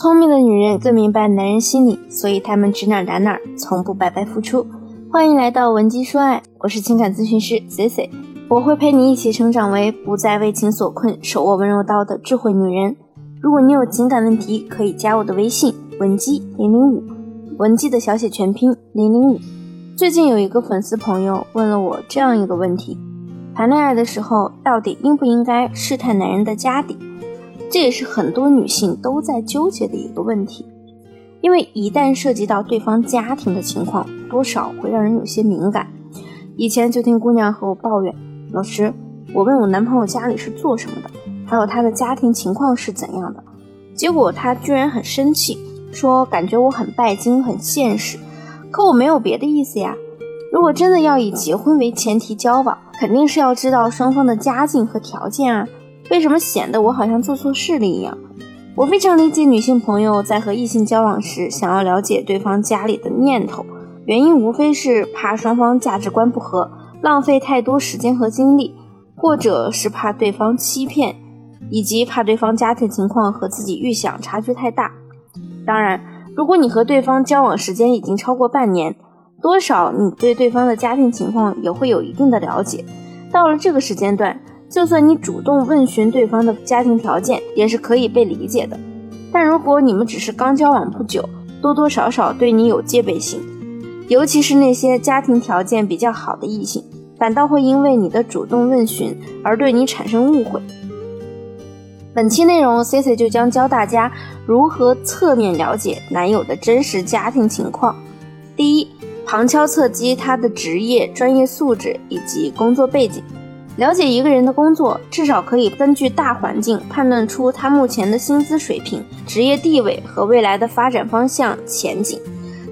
聪明的女人更明白男人心理，所以她们指哪打哪，从不白白付出。欢迎来到文姬说爱，我是情感咨询师 C C，我会陪你一起成长为不再为情所困、手握温柔刀的智慧女人。如果你有情感问题，可以加我的微信文姬零零五，文姬的小写全拼零零五。最近有一个粉丝朋友问了我这样一个问题：谈恋爱的时候，到底应不应该试探男人的家底？这也是很多女性都在纠结的一个问题，因为一旦涉及到对方家庭的情况，多少会让人有些敏感。以前就听姑娘和我抱怨，老师，我问我男朋友家里是做什么的，还有他的家庭情况是怎样的，结果他居然很生气，说感觉我很拜金、很现实。可我没有别的意思呀，如果真的要以结婚为前提交往，肯定是要知道双方的家境和条件啊。为什么显得我好像做错事了一样？我非常理解女性朋友在和异性交往时想要了解对方家里的念头，原因无非是怕双方价值观不合，浪费太多时间和精力，或者是怕对方欺骗，以及怕对方家庭情况和自己预想差距太大。当然，如果你和对方交往时间已经超过半年，多少你对对方的家庭情况也会有一定的了解。到了这个时间段。就算你主动问询对方的家庭条件，也是可以被理解的。但如果你们只是刚交往不久，多多少少对你有戒备心，尤其是那些家庭条件比较好的异性，反倒会因为你的主动问询而对你产生误会。本期内容，C C 就将教大家如何侧面了解男友的真实家庭情况。第一，旁敲侧击他的职业、专业素质以及工作背景。了解一个人的工作，至少可以根据大环境判断出他目前的薪资水平、职业地位和未来的发展方向前景。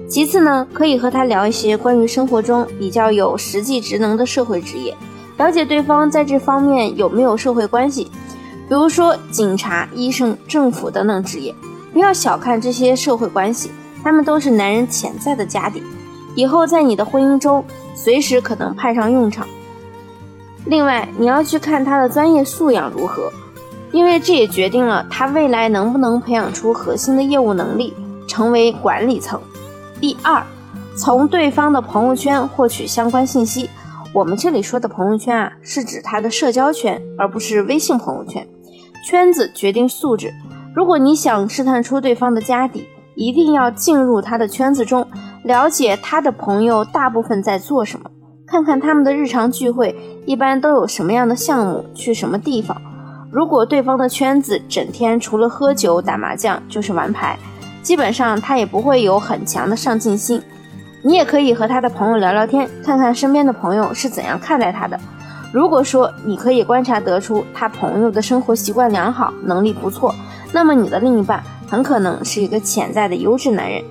其次呢，可以和他聊一些关于生活中比较有实际职能的社会职业，了解对方在这方面有没有社会关系，比如说警察、医生、政府等等职业。不要小看这些社会关系，他们都是男人潜在的家底，以后在你的婚姻中随时可能派上用场。另外，你要去看他的专业素养如何，因为这也决定了他未来能不能培养出核心的业务能力，成为管理层。第二，从对方的朋友圈获取相关信息。我们这里说的朋友圈啊，是指他的社交圈，而不是微信朋友圈。圈子决定素质。如果你想试探出对方的家底，一定要进入他的圈子中，了解他的朋友大部分在做什么。看看他们的日常聚会一般都有什么样的项目，去什么地方。如果对方的圈子整天除了喝酒打麻将就是玩牌，基本上他也不会有很强的上进心。你也可以和他的朋友聊聊天，看看身边的朋友是怎样看待他的。如果说你可以观察得出他朋友的生活习惯良好，能力不错，那么你的另一半很可能是一个潜在的优质男人。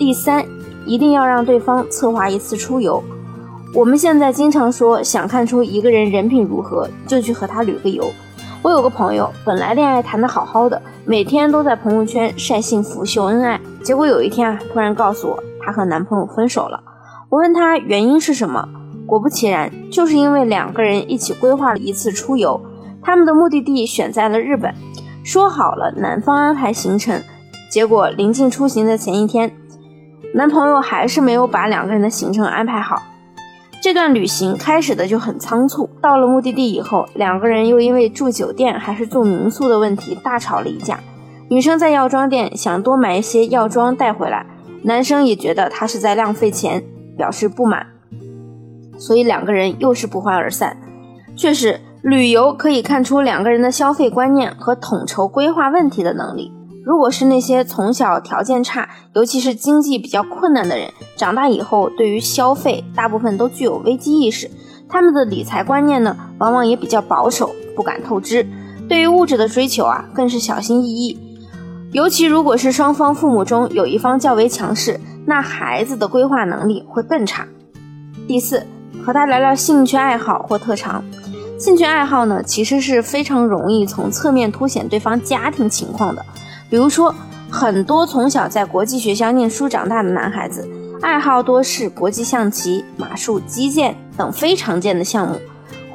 第三，一定要让对方策划一次出游。我们现在经常说，想看出一个人人品如何，就去和他旅个游。我有个朋友，本来恋爱谈得好好的，每天都在朋友圈晒幸福秀恩爱，结果有一天啊，突然告诉我她和男朋友分手了。我问她原因是什么，果不其然，就是因为两个人一起规划了一次出游，他们的目的地选在了日本，说好了男方安排行程，结果临近出行的前一天，男朋友还是没有把两个人的行程安排好。这段旅行开始的就很仓促，到了目的地以后，两个人又因为住酒店还是住民宿的问题大吵了一架。女生在药妆店想多买一些药妆带回来，男生也觉得她是在浪费钱，表示不满，所以两个人又是不欢而散。确实，旅游可以看出两个人的消费观念和统筹规划问题的能力。如果是那些从小条件差，尤其是经济比较困难的人，长大以后对于消费大部分都具有危机意识，他们的理财观念呢，往往也比较保守，不敢透支。对于物质的追求啊，更是小心翼翼。尤其如果是双方父母中有一方较为强势，那孩子的规划能力会更差。第四，和他聊聊兴趣爱好或特长。兴趣爱好呢，其实是非常容易从侧面凸显对方家庭情况的。比如说，很多从小在国际学校念书长大的男孩子，爱好多是国际象棋、马术、击剑等非常见的项目。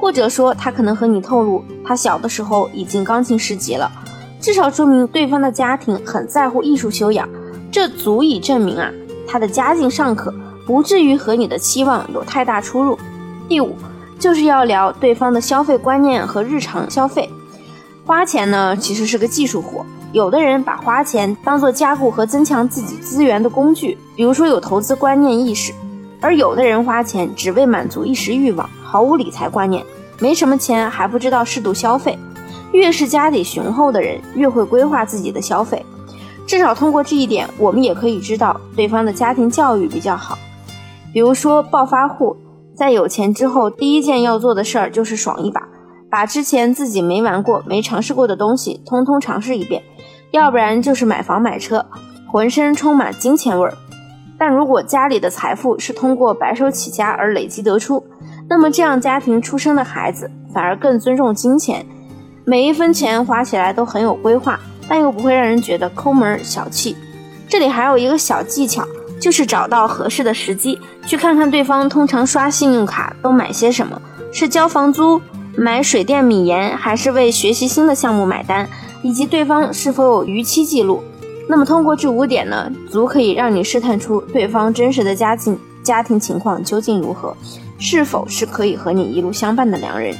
或者说，他可能和你透露，他小的时候已经钢琴十级了。至少说明对方的家庭很在乎艺术修养，这足以证明啊，他的家境尚可，不至于和你的期望有太大出入。第五，就是要聊对方的消费观念和日常消费。花钱呢，其实是个技术活。有的人把花钱当做加固和增强自己资源的工具，比如说有投资观念意识；而有的人花钱只为满足一时欲望，毫无理财观念，没什么钱还不知道适度消费。越是家底雄厚的人，越会规划自己的消费。至少通过这一点，我们也可以知道对方的家庭教育比较好。比如说暴发户，在有钱之后，第一件要做的事儿就是爽一把。把之前自己没玩过、没尝试过的东西通通尝试一遍，要不然就是买房买车，浑身充满金钱味儿。但如果家里的财富是通过白手起家而累积得出，那么这样家庭出生的孩子反而更尊重金钱，每一分钱花起来都很有规划，但又不会让人觉得抠门儿小气。这里还有一个小技巧，就是找到合适的时机，去看看对方通常刷信用卡都买些什么，是交房租。买水电米盐，还是为学习新的项目买单，以及对方是否有逾期记录。那么通过这五点呢，足可以让你试探出对方真实的家境、家庭情况究竟如何，是否是可以和你一路相伴的良人。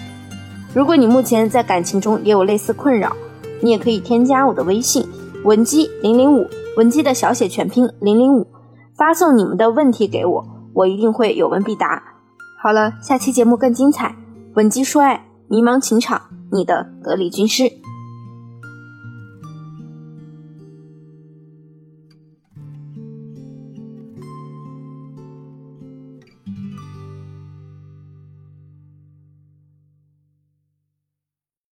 如果你目前在感情中也有类似困扰，你也可以添加我的微信文姬零零五，文姬的小写全拼零零五，发送你们的问题给我，我一定会有问必答。好了，下期节目更精彩。文姬说爱，迷茫情场，你的得力军师。